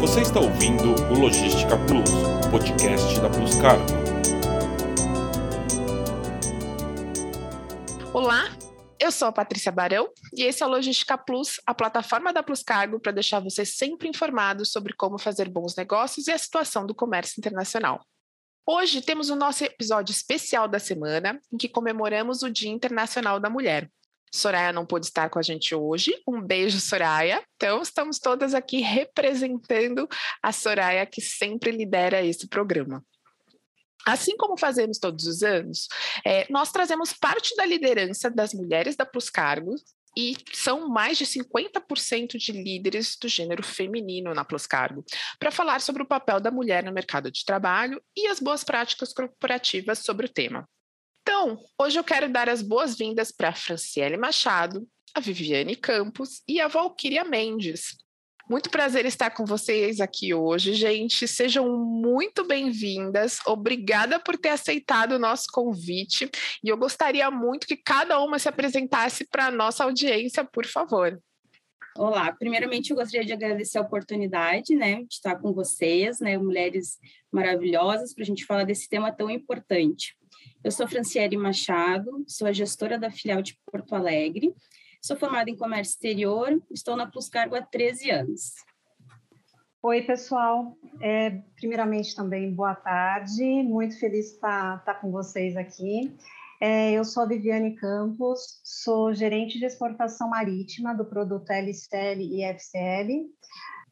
Você está ouvindo o Logística Plus, podcast da Plus Cargo. Olá, eu sou a Patrícia Barão e esse é o Logística Plus, a plataforma da Plus Cargo para deixar você sempre informado sobre como fazer bons negócios e a situação do comércio internacional. Hoje temos o nosso episódio especial da semana, em que comemoramos o Dia Internacional da Mulher. Soraya não pôde estar com a gente hoje. Um beijo, Soraya. Então, estamos todas aqui representando a Soraya, que sempre lidera esse programa. Assim como fazemos todos os anos, é, nós trazemos parte da liderança das mulheres da Plus Cargos e são mais de 50% de líderes do gênero feminino na Plus Cargo, para falar sobre o papel da mulher no mercado de trabalho e as boas práticas corporativas sobre o tema. Então, hoje eu quero dar as boas-vindas para Franciele Machado, a Viviane Campos e a Valquíria Mendes. Muito prazer estar com vocês aqui hoje, gente. Sejam muito bem-vindas. Obrigada por ter aceitado o nosso convite. E eu gostaria muito que cada uma se apresentasse para a nossa audiência, por favor. Olá, primeiramente eu gostaria de agradecer a oportunidade, né, de estar com vocês, né, mulheres maravilhosas, para a gente falar desse tema tão importante. Eu sou Franciele Machado, sou a gestora da filial de Porto Alegre, sou formada em comércio exterior, estou na Plus Cargo há 13 anos. Oi, pessoal. É, primeiramente, também boa tarde. Muito feliz de estar, estar com vocês aqui. É, eu sou a Viviane Campos, sou gerente de exportação marítima do produto LCL e FCL.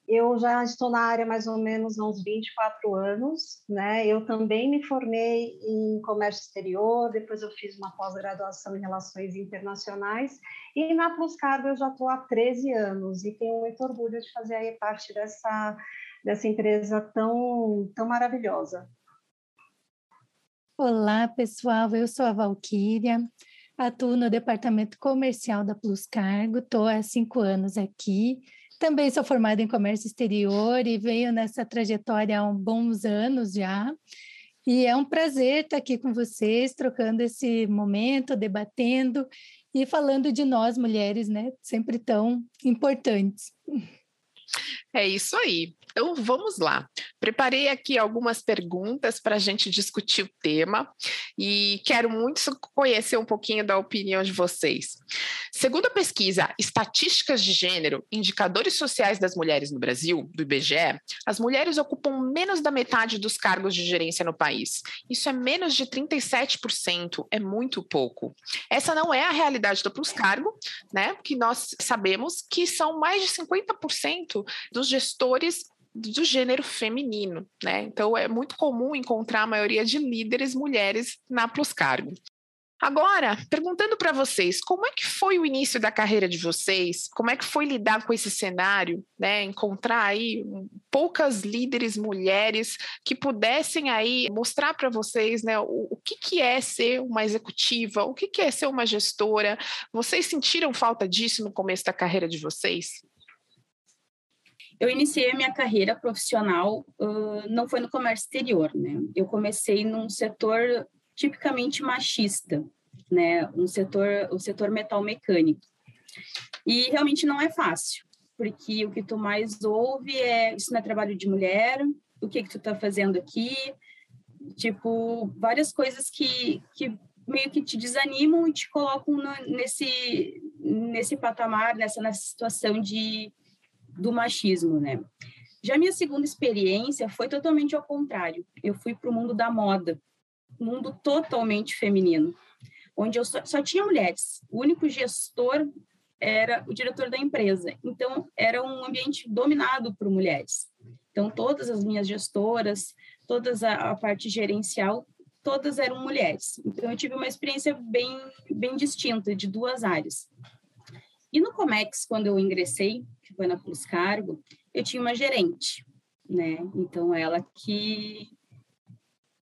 Eu já estou na área mais ou menos há uns 24 anos, né? Eu também me formei em comércio exterior, depois eu fiz uma pós-graduação em relações internacionais e na Plus Cargo eu já estou há 13 anos e tenho muito orgulho de fazer aí parte dessa dessa empresa tão tão maravilhosa. Olá, pessoal. Eu sou a Valquíria, atuo no departamento comercial da Plus Cargo, estou há cinco anos aqui também sou formada em comércio exterior e venho nessa trajetória há bons anos já. E é um prazer estar aqui com vocês, trocando esse momento, debatendo e falando de nós mulheres, né? Sempre tão importantes. É isso aí. Então vamos lá. Preparei aqui algumas perguntas para a gente discutir o tema e quero muito conhecer um pouquinho da opinião de vocês. Segundo a pesquisa Estatísticas de Gênero, Indicadores Sociais das Mulheres no Brasil, do IBGE, as mulheres ocupam menos da metade dos cargos de gerência no país. Isso é menos de 37%, é muito pouco. Essa não é a realidade do Plus Cargo, né? Que nós sabemos que são mais de 50% dos gestores do gênero feminino, né? Então é muito comum encontrar a maioria de líderes mulheres na Plus Cargo. Agora, perguntando para vocês, como é que foi o início da carreira de vocês? Como é que foi lidar com esse cenário, né? Encontrar aí poucas líderes mulheres que pudessem aí mostrar para vocês, né, o, o, que, que é ser uma executiva, o que, que é ser uma gestora? Vocês sentiram falta disso no começo da carreira de vocês? Eu iniciei a minha carreira profissional, uh, não foi no comércio exterior, né? Eu comecei num setor tipicamente machista, né? Um setor, o setor metal mecânico. E realmente não é fácil, porque o que tu mais ouve é isso não é trabalho de mulher, o que que tu tá fazendo aqui? Tipo, várias coisas que, que meio que te desanimam e te colocam no, nesse nesse patamar, nessa, nessa situação de do machismo, né? Já minha segunda experiência foi totalmente ao contrário. Eu fui para o mundo da moda, mundo totalmente feminino, onde eu só, só tinha mulheres. O único gestor era o diretor da empresa. Então, era um ambiente dominado por mulheres. Então, todas as minhas gestoras, toda a, a parte gerencial, todas eram mulheres. Então, eu tive uma experiência bem, bem distinta de duas áreas. E no Comex, quando eu ingressei, que foi na Plus Cargo, eu tinha uma gerente, né? Então, ela que,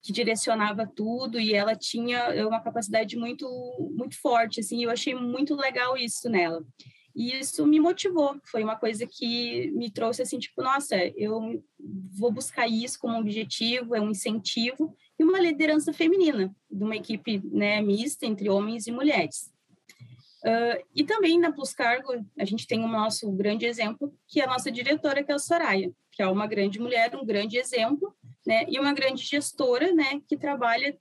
que direcionava tudo e ela tinha uma capacidade muito, muito forte, assim, eu achei muito legal isso nela. E isso me motivou, foi uma coisa que me trouxe assim, tipo, nossa, eu vou buscar isso como objetivo, é um incentivo e uma liderança feminina, de uma equipe né, mista entre homens e mulheres. Uh, e também na Plus Cargo, a gente tem o nosso grande exemplo, que é a nossa diretora, que é a Soraya, que é uma grande mulher, um grande exemplo, né? E uma grande gestora, né? Que trabalha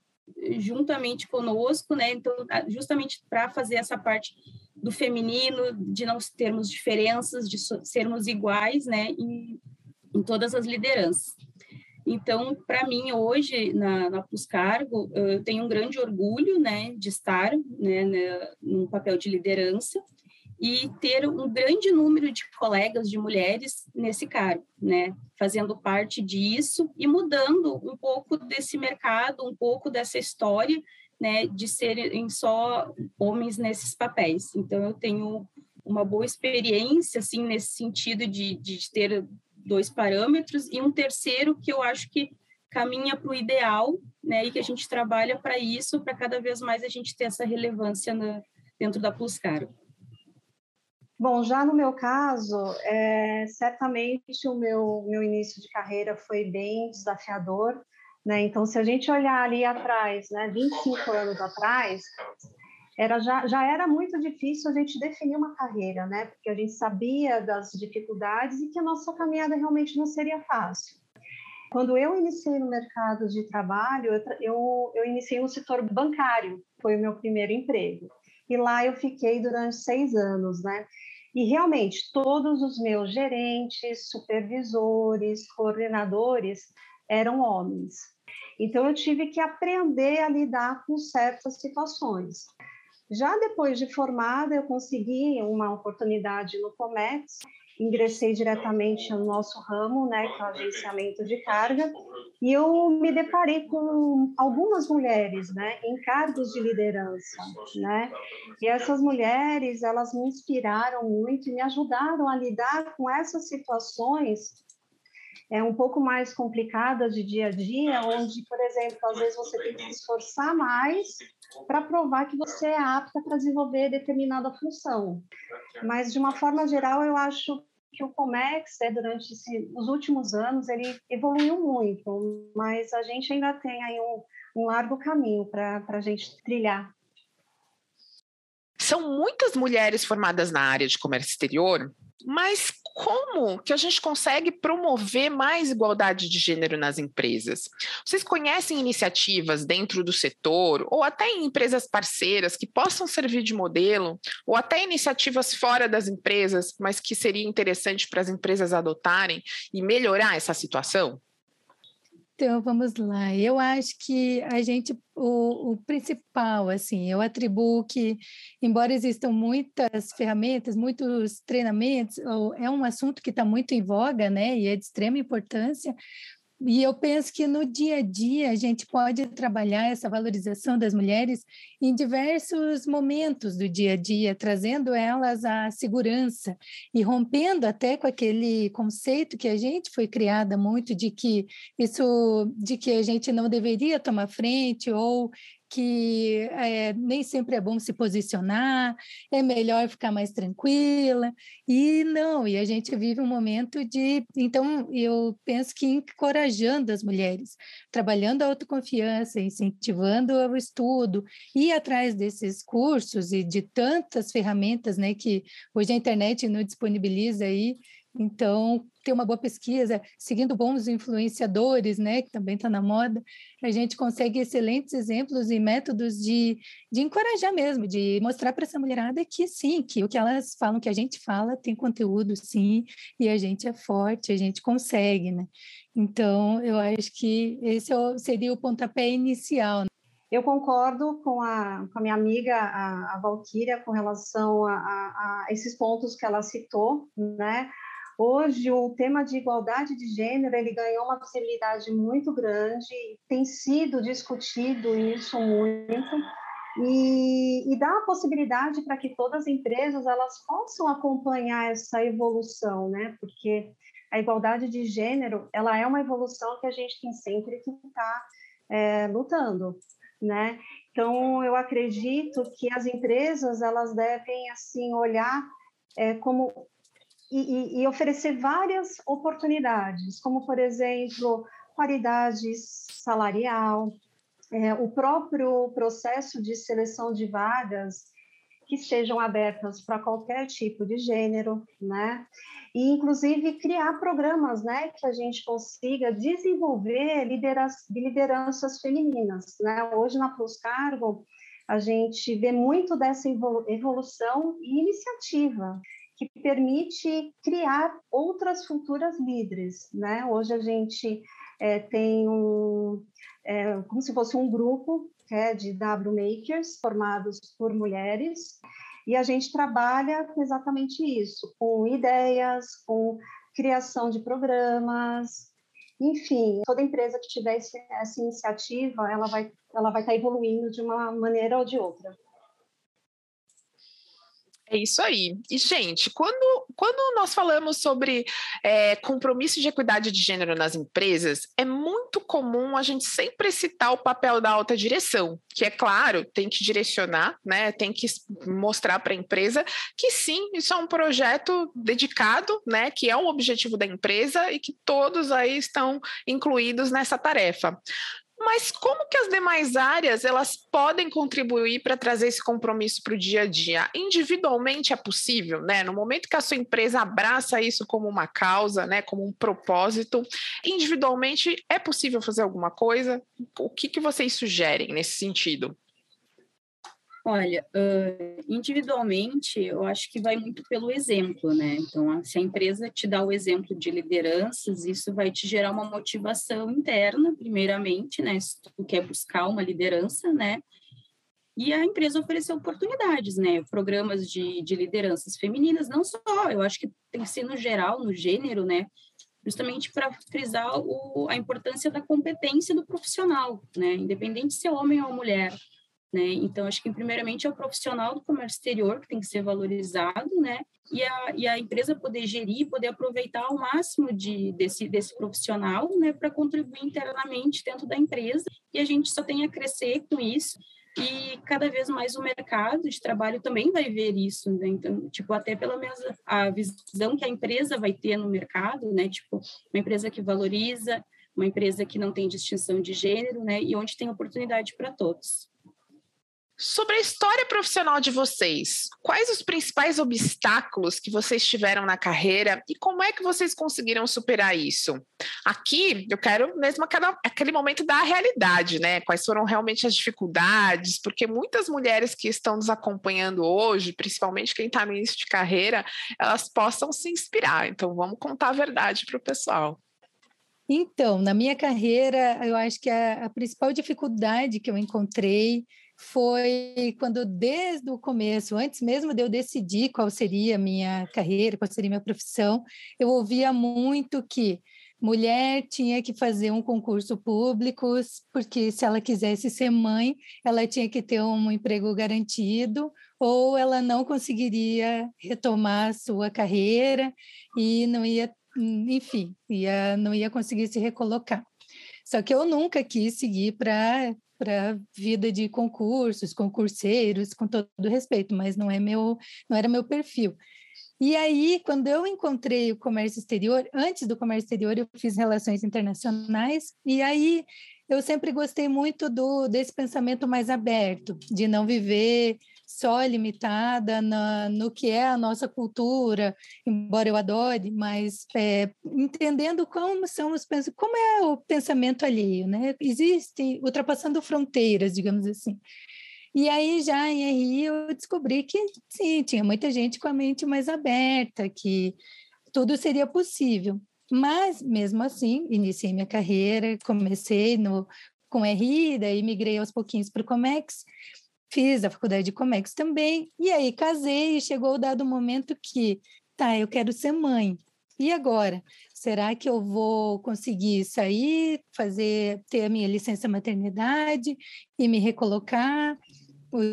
juntamente conosco, né? Então, justamente para fazer essa parte do feminino, de não termos diferenças, de sermos iguais, né? Em, em todas as lideranças. Então, para mim, hoje, na, na Plus Cargo, eu tenho um grande orgulho né, de estar né, né, num papel de liderança e ter um grande número de colegas de mulheres nesse cargo, né, fazendo parte disso e mudando um pouco desse mercado, um pouco dessa história, né, de serem só homens nesses papéis. Então, eu tenho uma boa experiência, assim, nesse sentido de, de ter dois parâmetros, e um terceiro que eu acho que caminha para o ideal, né, e que a gente trabalha para isso, para cada vez mais a gente ter essa relevância na, dentro da Plus Caro. Bom, já no meu caso, é, certamente o meu, meu início de carreira foi bem desafiador, né? Então, se a gente olhar ali atrás, né, 25 anos atrás, era já, já era muito difícil a gente definir uma carreira, né? Porque a gente sabia das dificuldades e que a nossa caminhada realmente não seria fácil. Quando eu iniciei no mercado de trabalho, eu, eu, eu iniciei no setor bancário, foi o meu primeiro emprego. E lá eu fiquei durante seis anos, né? E realmente todos os meus gerentes, supervisores, coordenadores eram homens. Então eu tive que aprender a lidar com certas situações. Já depois de formada, eu consegui uma oportunidade no Comex, ingressei diretamente no nosso ramo, né, que é o agenciamento de carga, e eu me deparei com algumas mulheres, né, em cargos de liderança, né, e essas mulheres, elas me inspiraram muito e me ajudaram a lidar com essas situações é um pouco mais complicadas de dia a dia, onde, por exemplo, às vezes você tem que se esforçar mais para provar que você é apta para desenvolver determinada função. Mas, de uma forma geral, eu acho que o Comex, né, durante esse, os últimos anos, ele evoluiu muito, mas a gente ainda tem aí um, um largo caminho para a gente trilhar. São muitas mulheres formadas na área de comércio exterior, mas como que a gente consegue promover mais igualdade de gênero nas empresas? Vocês conhecem iniciativas dentro do setor ou até em empresas parceiras que possam servir de modelo, ou até iniciativas fora das empresas, mas que seria interessante para as empresas adotarem e melhorar essa situação? Então, vamos lá. Eu acho que a gente, o, o, principal, assim, eu atribuo que, embora existam muitas ferramentas, muitos treinamentos, é um assunto que está muito em voga, né, e é de extrema importância, e eu penso que no dia a dia a gente pode trabalhar essa valorização das mulheres em diversos momentos do dia a dia, trazendo elas à segurança e rompendo até com aquele conceito que a gente foi criada muito de que isso de que a gente não deveria tomar frente ou que é, nem sempre é bom se posicionar, é melhor ficar mais tranquila. E não, e a gente vive um momento de. Então, eu penso que encorajando as mulheres, trabalhando a autoconfiança, incentivando o estudo, ir atrás desses cursos e de tantas ferramentas né, que hoje a internet nos disponibiliza aí. Então, ter uma boa pesquisa, seguindo bons influenciadores, né, que também está na moda, a gente consegue excelentes exemplos e métodos de, de encorajar mesmo, de mostrar para essa mulherada que sim, que o que elas falam, que a gente fala, tem conteúdo sim, e a gente é forte, a gente consegue, né? Então, eu acho que esse é seria o pontapé inicial. Né? Eu concordo com a, com a minha amiga, a, a Valquíria, com relação a, a, a esses pontos que ela citou, né? Hoje, o tema de igualdade de gênero ele ganhou uma possibilidade muito grande, tem sido discutido isso muito, e, e dá a possibilidade para que todas as empresas elas possam acompanhar essa evolução, né? Porque a igualdade de gênero ela é uma evolução que a gente tem sempre que estar tá, é, lutando, né? Então, eu acredito que as empresas elas devem assim olhar é, como e, e, oferecer várias oportunidades, como, por exemplo, paridade salarial, é, o próprio processo de seleção de vagas, que sejam abertas para qualquer tipo de gênero, né? E, inclusive, criar programas, né? Que a gente consiga desenvolver lideranças femininas, né? Hoje, na Plus Cargo, a gente vê muito dessa evolução e iniciativa que permite criar outras futuras líderes, né? Hoje a gente é, tem um, é, como se fosse um grupo é de W Makers, formados por mulheres, e a gente trabalha com exatamente isso, com ideias, com criação de programas, enfim, toda empresa que tiver esse, essa iniciativa, ela vai, ela vai estar evoluindo de uma maneira ou de outra. É isso aí. E, gente, quando, quando nós falamos sobre é, compromisso de equidade de gênero nas empresas, é muito comum a gente sempre citar o papel da alta direção, que é claro, tem que direcionar, né? Tem que mostrar para a empresa que sim, isso é um projeto dedicado, né? Que é um objetivo da empresa e que todos aí estão incluídos nessa tarefa. Mas como que as demais áreas elas podem contribuir para trazer esse compromisso para o dia a dia? Individualmente é possível, né? No momento que a sua empresa abraça isso como uma causa, né, como um propósito, individualmente é possível fazer alguma coisa? O que, que vocês sugerem nesse sentido? Olha, individualmente, eu acho que vai muito pelo exemplo, né? Então, se a empresa te dá o exemplo de lideranças, isso vai te gerar uma motivação interna, primeiramente, né? Se tu quer buscar uma liderança, né? E a empresa oferecer oportunidades, né? Programas de, de lideranças femininas, não só, eu acho que tem que ser no geral, no gênero, né? Justamente para frisar o, a importância da competência do profissional, né? Independente se é homem ou mulher né? Então, acho que primeiramente é o profissional do comércio exterior que tem que ser valorizado, né? E a, e a empresa poder gerir, poder aproveitar o máximo de, desse, desse profissional, né? Para contribuir internamente dentro da empresa. E a gente só tem a crescer com isso. E cada vez mais o mercado de trabalho também vai ver isso, né? Então, tipo, até pela mesma a visão que a empresa vai ter no mercado, né? Tipo, uma empresa que valoriza, uma empresa que não tem distinção de gênero, né? E onde tem oportunidade para todos. Sobre a história profissional de vocês, quais os principais obstáculos que vocês tiveram na carreira e como é que vocês conseguiram superar isso? Aqui eu quero mesmo aquele momento da realidade, né? Quais foram realmente as dificuldades, porque muitas mulheres que estão nos acompanhando hoje, principalmente quem está no início de carreira, elas possam se inspirar. Então vamos contar a verdade para o pessoal. Então, na minha carreira, eu acho que a, a principal dificuldade que eu encontrei foi quando, desde o começo, antes mesmo de eu decidir qual seria a minha carreira, qual seria a minha profissão, eu ouvia muito que mulher tinha que fazer um concurso público, porque se ela quisesse ser mãe, ela tinha que ter um emprego garantido, ou ela não conseguiria retomar a sua carreira e não ia, enfim, ia, não ia conseguir se recolocar. Só que eu nunca quis seguir para para vida de concursos, concurseiros, com todo respeito, mas não é meu, não era meu perfil. E aí, quando eu encontrei o comércio exterior, antes do comércio exterior, eu fiz relações internacionais, e aí eu sempre gostei muito do desse pensamento mais aberto, de não viver só limitada na, no que é a nossa cultura, embora eu adore, mas é, entendendo como são os como é o pensamento alheio, né? Existe ultrapassando fronteiras, digamos assim. E aí já em RI eu descobri que sim, tinha muita gente com a mente mais aberta, que tudo seria possível. Mas mesmo assim, iniciei minha carreira, comecei no com RI, daí migrei aos pouquinhos para o Comex Fiz a faculdade de Comex também, e aí casei e chegou o dado momento que, tá, eu quero ser mãe. E agora? Será que eu vou conseguir sair, fazer, ter a minha licença maternidade e me recolocar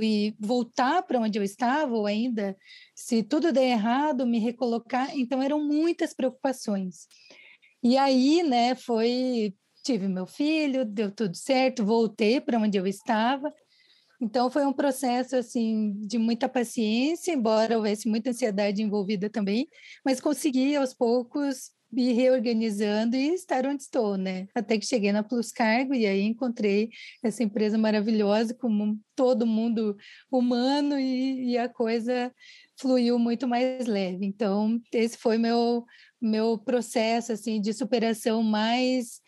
e voltar para onde eu estava ou ainda, se tudo der errado, me recolocar? Então eram muitas preocupações. E aí, né, foi tive meu filho, deu tudo certo, voltei para onde eu estava então foi um processo assim de muita paciência, embora houvesse muita ansiedade envolvida também, mas consegui aos poucos me reorganizando e estar onde estou, né? Até que cheguei na Plus Cargo e aí encontrei essa empresa maravilhosa com todo mundo humano e, e a coisa fluiu muito mais leve. Então, esse foi meu meu processo assim de superação mais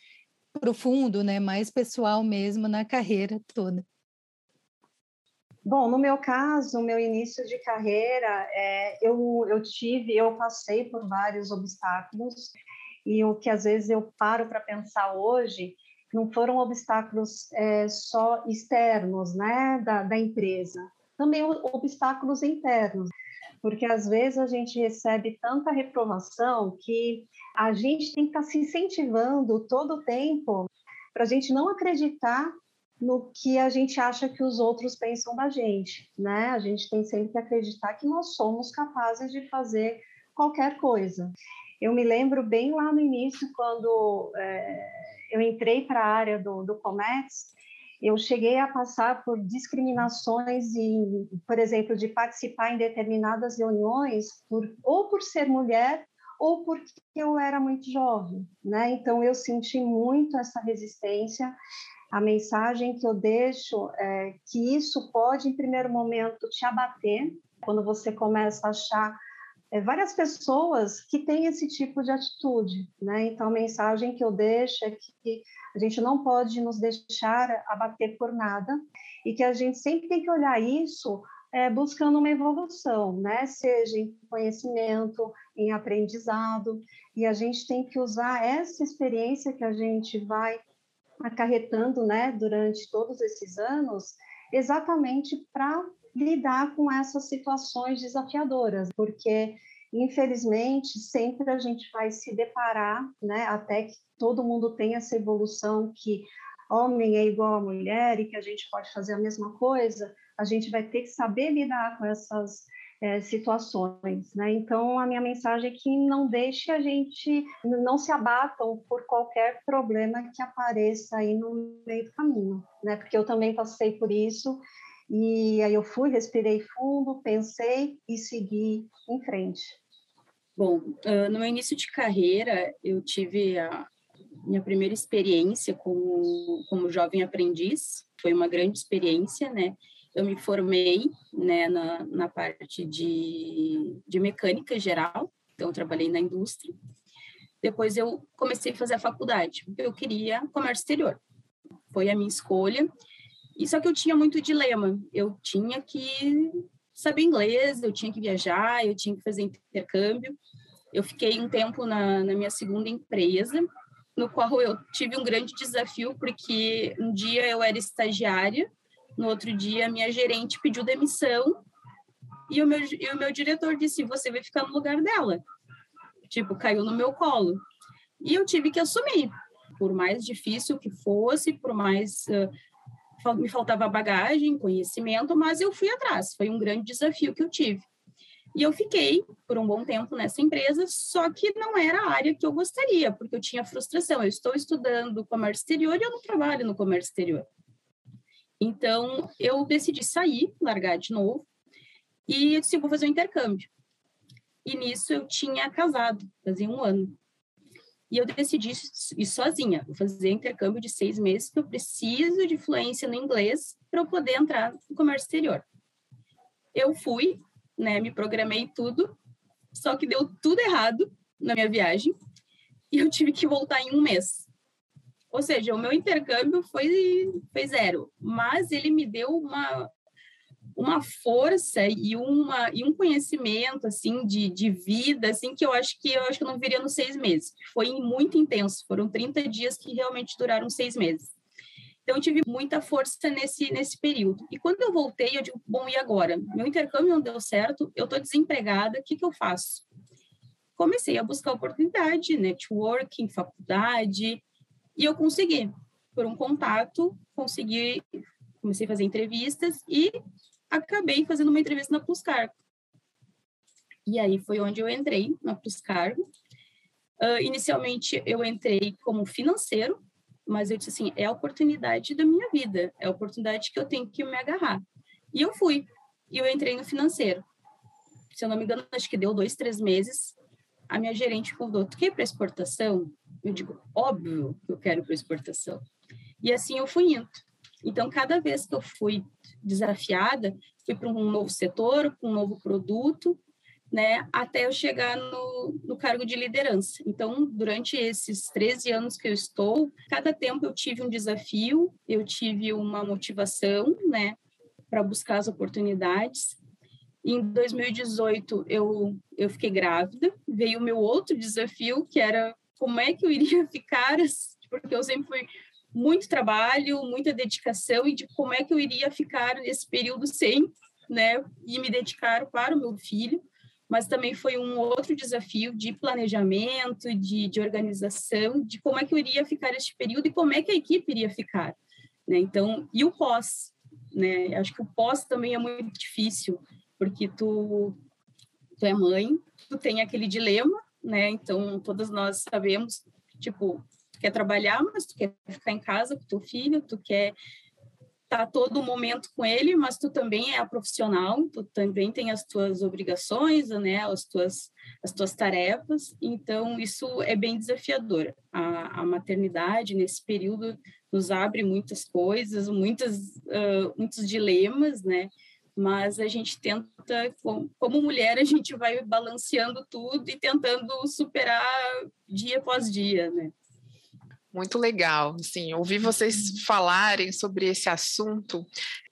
profundo, né, mais pessoal mesmo na carreira toda. Bom, no meu caso, meu início de carreira, é, eu, eu tive, eu passei por vários obstáculos e o que às vezes eu paro para pensar hoje não foram obstáculos é, só externos, né, da, da empresa, também obstáculos internos, porque às vezes a gente recebe tanta reprovação que a gente tem que estar tá se incentivando todo o tempo para a gente não acreditar no que a gente acha que os outros pensam da gente, né? A gente tem sempre que acreditar que nós somos capazes de fazer qualquer coisa. Eu me lembro bem lá no início, quando é, eu entrei para a área do, do Comex, eu cheguei a passar por discriminações e, por exemplo, de participar em determinadas reuniões por, ou por ser mulher ou porque eu era muito jovem, né? Então eu senti muito essa resistência a mensagem que eu deixo é que isso pode, em primeiro momento, te abater, quando você começa a achar é, várias pessoas que têm esse tipo de atitude, né? Então, a mensagem que eu deixo é que a gente não pode nos deixar abater por nada e que a gente sempre tem que olhar isso é, buscando uma evolução, né? Seja em conhecimento, em aprendizado, e a gente tem que usar essa experiência que a gente vai acarretando né, durante todos esses anos, exatamente para lidar com essas situações desafiadoras, porque infelizmente sempre a gente vai se deparar, né, até que todo mundo tenha essa evolução que homem é igual a mulher e que a gente pode fazer a mesma coisa, a gente vai ter que saber lidar com essas é, situações, né? Então a minha mensagem é que não deixe a gente, não se abatam por qualquer problema que apareça aí no meio do caminho, né? Porque eu também passei por isso e aí eu fui, respirei fundo, pensei e segui em frente. Bom, no meu início de carreira eu tive a minha primeira experiência como como jovem aprendiz, foi uma grande experiência, né? Eu me formei né, na, na parte de, de mecânica geral, então trabalhei na indústria. Depois eu comecei a fazer a faculdade, eu queria comércio exterior. Foi a minha escolha. E só que eu tinha muito dilema. Eu tinha que saber inglês, eu tinha que viajar, eu tinha que fazer intercâmbio. Eu fiquei um tempo na, na minha segunda empresa, no qual eu tive um grande desafio, porque um dia eu era estagiária no outro dia, minha gerente pediu demissão e o meu, e o meu diretor disse: Você vai ficar no lugar dela. Tipo, caiu no meu colo. E eu tive que assumir, por mais difícil que fosse, por mais. Uh, me faltava bagagem, conhecimento, mas eu fui atrás. Foi um grande desafio que eu tive. E eu fiquei por um bom tempo nessa empresa, só que não era a área que eu gostaria, porque eu tinha frustração. Eu estou estudando comércio exterior e eu não trabalho no comércio exterior. Então, eu decidi sair, largar de novo, e eu disse, vou fazer um intercâmbio. E nisso eu tinha casado, fazia um ano. E eu decidi ir sozinha, vou fazer intercâmbio de seis meses, porque eu preciso de fluência no inglês para eu poder entrar no comércio exterior. Eu fui, né, me programei tudo, só que deu tudo errado na minha viagem, e eu tive que voltar em um mês. Ou seja, o meu intercâmbio foi, foi zero, mas ele me deu uma, uma força e, uma, e um conhecimento assim de, de vida assim que eu acho que eu acho que não viria nos seis meses. Foi muito intenso, foram 30 dias que realmente duraram seis meses. Então, eu tive muita força nesse, nesse período. E quando eu voltei, eu digo, bom, e agora? Meu intercâmbio não deu certo, eu estou desempregada, o que, que eu faço? Comecei a buscar oportunidade, networking, faculdade, e eu consegui, por um contato, consegui, comecei a fazer entrevistas e acabei fazendo uma entrevista na Pluscargo. E aí foi onde eu entrei na Pluscargo. Uh, inicialmente eu entrei como financeiro, mas eu disse assim, é a oportunidade da minha vida, é a oportunidade que eu tenho que me agarrar. E eu fui, e eu entrei no financeiro. Se eu não me engano, acho que deu dois, três meses, a minha gerente convidou, tu quer para exportação? Eu digo, óbvio que eu quero para exportação. E assim eu fui indo. Então, cada vez que eu fui desafiada, fui para um novo setor, com um novo produto, né, até eu chegar no, no cargo de liderança. Então, durante esses 13 anos que eu estou, cada tempo eu tive um desafio, eu tive uma motivação, né, para buscar as oportunidades. Em 2018, eu, eu fiquei grávida, veio o meu outro desafio, que era como é que eu iria ficar, porque eu sempre fui muito trabalho, muita dedicação, e de como é que eu iria ficar nesse período sem, né, e me dedicar para o meu filho mas também foi um outro desafio de planejamento, de, de organização, de como é que eu iria ficar este período e como é que a equipe iria ficar. Né? Então, e o pós, né? Acho que o pós também é muito difícil, porque tu, tu é mãe, tu tem aquele dilema, né? Então, todas nós sabemos, tipo, tu quer trabalhar, mas tu quer ficar em casa com teu filho, tu quer tá todo momento com ele, mas tu também é a profissional, tu também tem as tuas obrigações, né, as tuas as tuas tarefas, então isso é bem desafiador. A, a maternidade nesse período nos abre muitas coisas, muitas uh, muitos dilemas, né? Mas a gente tenta, como, mulher, a gente vai balanceando tudo e tentando superar dia após dia, né? Muito legal, assim, ouvir vocês falarem sobre esse assunto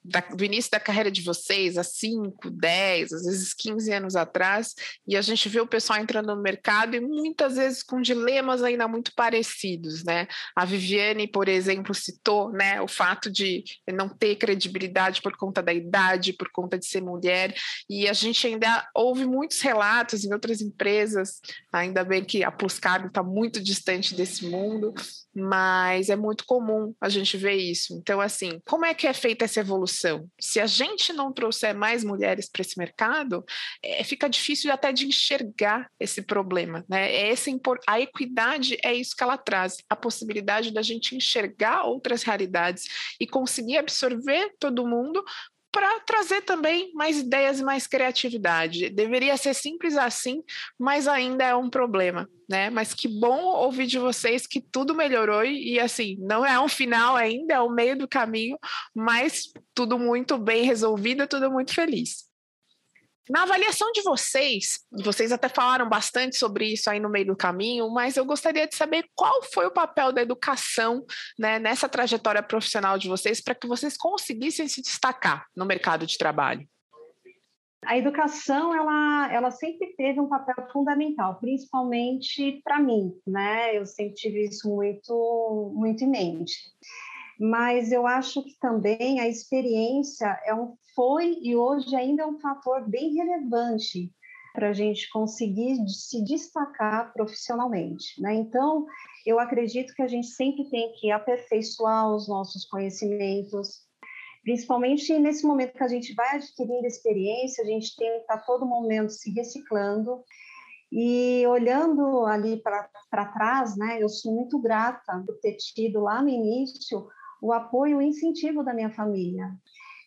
da, do início da carreira de vocês, há 5, 10, às vezes 15 anos atrás, e a gente vê o pessoal entrando no mercado e muitas vezes com dilemas ainda muito parecidos, né? A Viviane, por exemplo, citou, né, o fato de não ter credibilidade por conta da idade, por conta de ser mulher, e a gente ainda ouve muitos relatos em outras empresas, ainda bem que a Pluscargo está muito distante desse mundo, mas é muito comum a gente ver isso. Então, assim, como é que é feita essa evolução? Se a gente não trouxer mais mulheres para esse mercado, é, fica difícil até de enxergar esse problema, né? É esse, a equidade é isso que ela traz, a possibilidade da gente enxergar outras realidades e conseguir absorver todo mundo para trazer também mais ideias e mais criatividade. Deveria ser simples assim, mas ainda é um problema, né? Mas que bom ouvir de vocês que tudo melhorou e, assim, não é um final ainda, é o meio do caminho, mas tudo muito bem resolvido, tudo muito feliz. Na avaliação de vocês, vocês até falaram bastante sobre isso aí no meio do caminho, mas eu gostaria de saber qual foi o papel da educação né, nessa trajetória profissional de vocês para que vocês conseguissem se destacar no mercado de trabalho. A educação, ela, ela sempre teve um papel fundamental, principalmente para mim, né? Eu sempre tive isso muito, muito em mente mas eu acho que também a experiência é um, foi e hoje ainda é um fator bem relevante para a gente conseguir se destacar profissionalmente. Né? Então, eu acredito que a gente sempre tem que aperfeiçoar os nossos conhecimentos, principalmente nesse momento que a gente vai adquirindo experiência, a gente tem que estar todo momento se reciclando. E olhando ali para trás, né, eu sou muito grata por ter tido lá no início o apoio e o incentivo da minha família,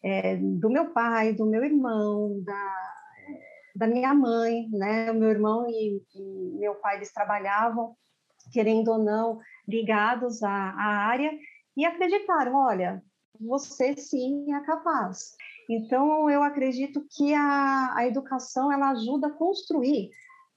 é, do meu pai, do meu irmão, da, da minha mãe, né? O meu irmão e, e meu pai eles trabalhavam, querendo ou não, ligados à, à área e acreditaram, olha, você sim é capaz. Então, eu acredito que a, a educação ela ajuda a construir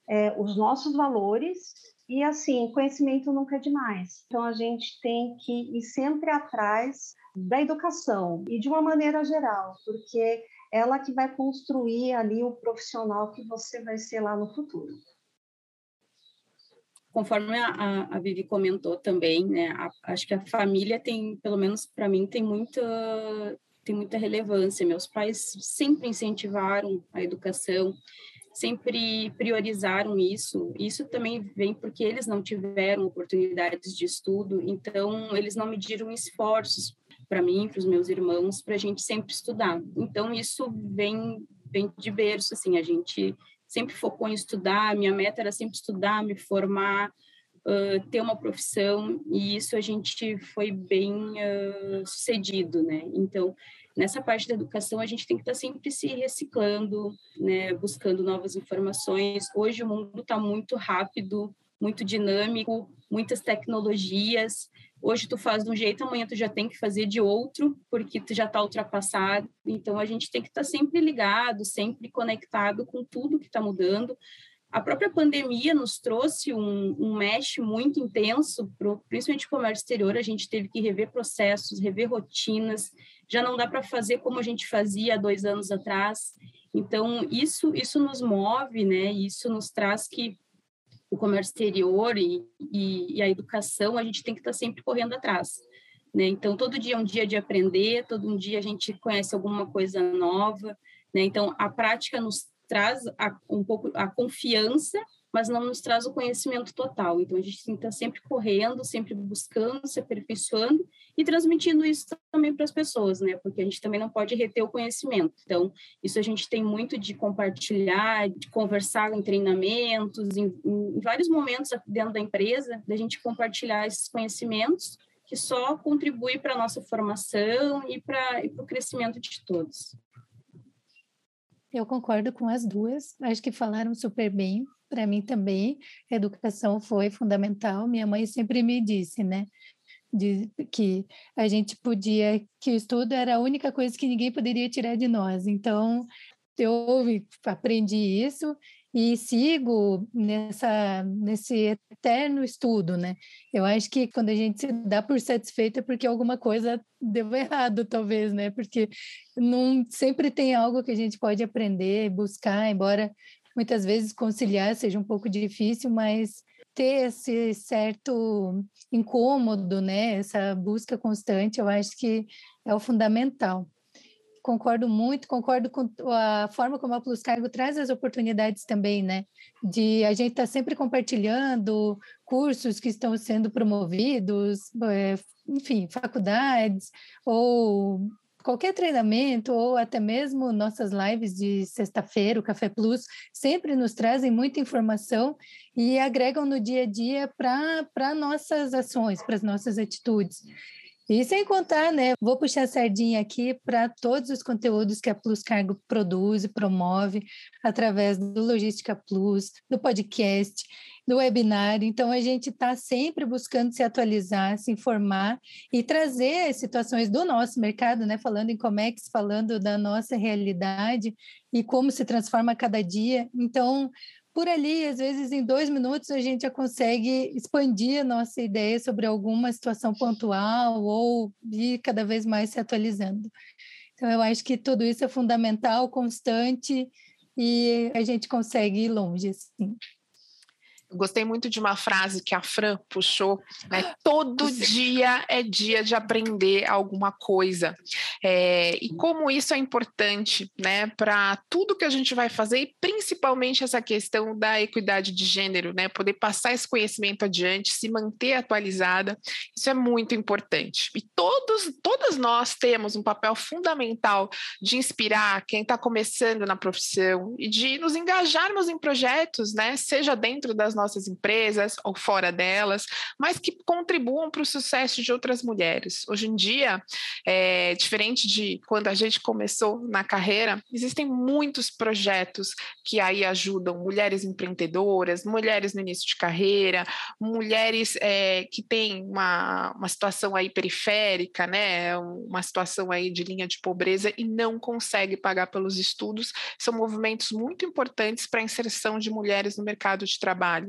é, os nossos valores e assim, conhecimento nunca é demais. Então a gente tem que ir sempre atrás da educação e de uma maneira geral, porque ela que vai construir ali o profissional que você vai ser lá no futuro. Conforme a, a Vivi comentou também, né, a, acho que a família tem, pelo menos para mim, tem muita tem muita relevância. Meus pais sempre incentivaram a educação, sempre priorizaram isso. Isso também vem porque eles não tiveram oportunidades de estudo, então eles não mediram esforços para mim, para os meus irmãos, para a gente sempre estudar. Então isso vem vem de berço, assim, a gente sempre focou em estudar. Minha meta era sempre estudar, me formar, uh, ter uma profissão e isso a gente foi bem uh, sucedido, né? Então nessa parte da educação a gente tem que estar tá sempre se reciclando, né, buscando novas informações. Hoje o mundo está muito rápido, muito dinâmico, muitas tecnologias. Hoje tu faz de um jeito, amanhã tu já tem que fazer de outro, porque tu já está ultrapassado. Então a gente tem que estar tá sempre ligado, sempre conectado com tudo que está mudando. A própria pandemia nos trouxe um, um mesh muito intenso, pro, principalmente o comércio exterior. A gente teve que rever processos, rever rotinas. Já não dá para fazer como a gente fazia há dois anos atrás. Então isso isso nos move, né? Isso nos traz que o comércio exterior e, e, e, a educação, a gente tem que estar tá sempre correndo atrás. Né? Então, todo dia é um dia de aprender, todo um dia a gente conhece alguma coisa nova. Né? Então, a prática nos traz a, um pouco a confiança mas não nos traz o conhecimento total. Então, a gente tem que estar sempre correndo, sempre buscando, se aperfeiçoando e transmitindo isso também para as pessoas, né? Porque a gente também não pode reter o conhecimento. Então, isso a gente tem muito de compartilhar, de conversar em treinamentos, em, em vários momentos dentro da empresa, da gente compartilhar esses conhecimentos que só contribui para a nossa formação e para o crescimento de todos. Eu concordo com as duas, acho que falaram super bem para mim também, a educação foi fundamental. Minha mãe sempre me disse, né? De, que a gente podia, que o estudo era a única coisa que ninguém poderia tirar de nós. Então, eu aprendi isso e sigo nessa nesse eterno estudo, né? Eu acho que quando a gente se dá por satisfeita é porque alguma coisa deu errado, talvez, né? Porque não sempre tem algo que a gente pode aprender, buscar, embora muitas vezes conciliar seja um pouco difícil, mas ter esse certo incômodo, né, essa busca constante, eu acho que é o fundamental. Concordo muito, concordo com a forma como a Plus Cargo traz as oportunidades também, né? De a gente estar tá sempre compartilhando cursos que estão sendo promovidos, é, enfim, faculdades ou qualquer treinamento ou até mesmo nossas lives de sexta-feira, o Café Plus, sempre nos trazem muita informação e agregam no dia a dia para nossas ações, para as nossas atitudes. E sem contar, né, vou puxar a sardinha aqui para todos os conteúdos que a Plus Cargo produz e promove através do Logística Plus, do podcast, do webinar. Então, a gente está sempre buscando se atualizar, se informar e trazer situações do nosso mercado, né, falando em Comex, falando da nossa realidade e como se transforma cada dia. Então, por ali, às vezes em dois minutos, a gente já consegue expandir a nossa ideia sobre alguma situação pontual ou ir cada vez mais se atualizando. Então, eu acho que tudo isso é fundamental, constante, e a gente consegue ir longe, assim. Gostei muito de uma frase que a Fran puxou, né? Todo dia é dia de aprender alguma coisa. É, e como isso é importante, né, para tudo que a gente vai fazer, e principalmente essa questão da equidade de gênero, né? Poder passar esse conhecimento adiante, se manter atualizada, isso é muito importante. E todos, todas nós temos um papel fundamental de inspirar quem está começando na profissão e de nos engajarmos em projetos, né? Seja dentro das nossas empresas ou fora delas, mas que contribuam para o sucesso de outras mulheres. Hoje em dia, é, diferente de quando a gente começou na carreira, existem muitos projetos que aí ajudam mulheres empreendedoras, mulheres no início de carreira, mulheres é, que têm uma, uma situação aí periférica, né, uma situação aí de linha de pobreza e não consegue pagar pelos estudos. São movimentos muito importantes para a inserção de mulheres no mercado de trabalho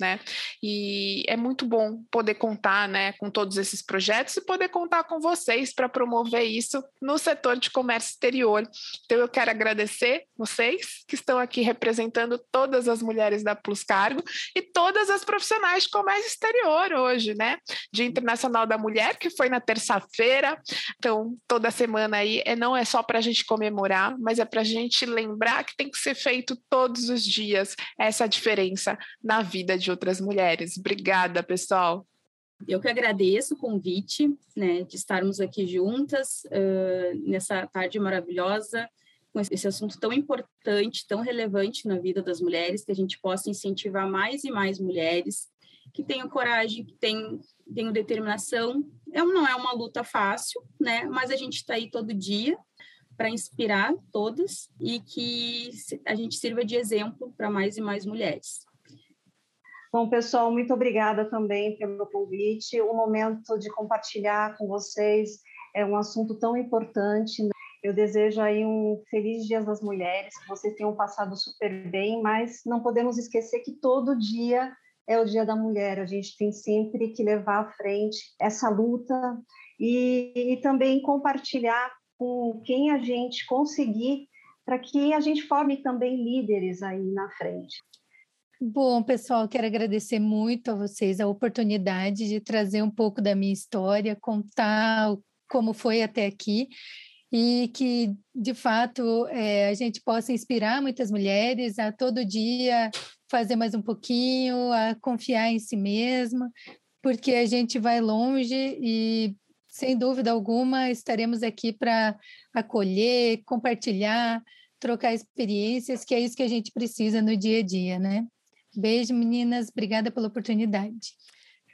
né? E é muito bom poder contar, né, com todos esses projetos e poder contar com vocês para promover isso no setor de comércio exterior. Então eu quero agradecer vocês que estão aqui representando todas as mulheres da Plus Cargo e todas as profissionais de comércio exterior hoje, né? Dia Internacional da Mulher, que foi na terça-feira. Então, toda semana aí é, não é só para a gente comemorar, mas é para a gente lembrar que tem que ser feito todos os dias essa diferença na vida de de outras mulheres. Obrigada, pessoal. Eu que agradeço o convite, né, de estarmos aqui juntas uh, nessa tarde maravilhosa, com esse assunto tão importante, tão relevante na vida das mulheres, que a gente possa incentivar mais e mais mulheres que tenham coragem, que tenham, tenham determinação. É, não é uma luta fácil, né, mas a gente está aí todo dia para inspirar todas e que a gente sirva de exemplo para mais e mais mulheres. Bom, pessoal, muito obrigada também pelo convite. O momento de compartilhar com vocês é um assunto tão importante. Né? Eu desejo aí um feliz Dia das Mulheres, que vocês tenham passado super bem, mas não podemos esquecer que todo dia é o Dia da Mulher. A gente tem sempre que levar à frente essa luta e, e também compartilhar com quem a gente conseguir para que a gente forme também líderes aí na frente. Bom, pessoal, quero agradecer muito a vocês a oportunidade de trazer um pouco da minha história, contar como foi até aqui e que, de fato, é, a gente possa inspirar muitas mulheres a todo dia fazer mais um pouquinho, a confiar em si mesma, porque a gente vai longe e, sem dúvida alguma, estaremos aqui para acolher, compartilhar, trocar experiências, que é isso que a gente precisa no dia a dia, né? Beijo, meninas. Obrigada pela oportunidade.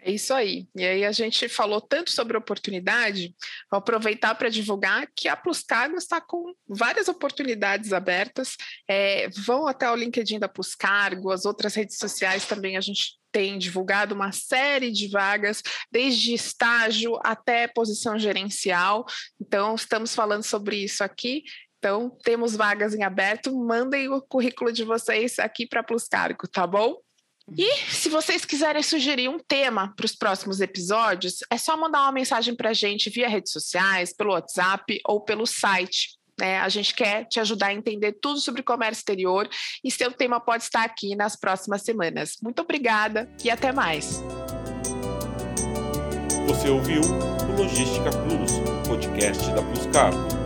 É isso aí. E aí a gente falou tanto sobre oportunidade, vou aproveitar para divulgar que a Plus Cargo está com várias oportunidades abertas. É, vão até o LinkedIn da Plus Cargo, as outras redes sociais também a gente tem divulgado uma série de vagas, desde estágio até posição gerencial. Então, estamos falando sobre isso aqui. Então, temos vagas em aberto. Mandem o currículo de vocês aqui para Plus Cargo, tá bom? E se vocês quiserem sugerir um tema para os próximos episódios, é só mandar uma mensagem para a gente via redes sociais, pelo WhatsApp ou pelo site. Né? A gente quer te ajudar a entender tudo sobre comércio exterior e seu tema pode estar aqui nas próximas semanas. Muito obrigada e até mais. Você ouviu o Logística Plus, podcast da Plus Cargo.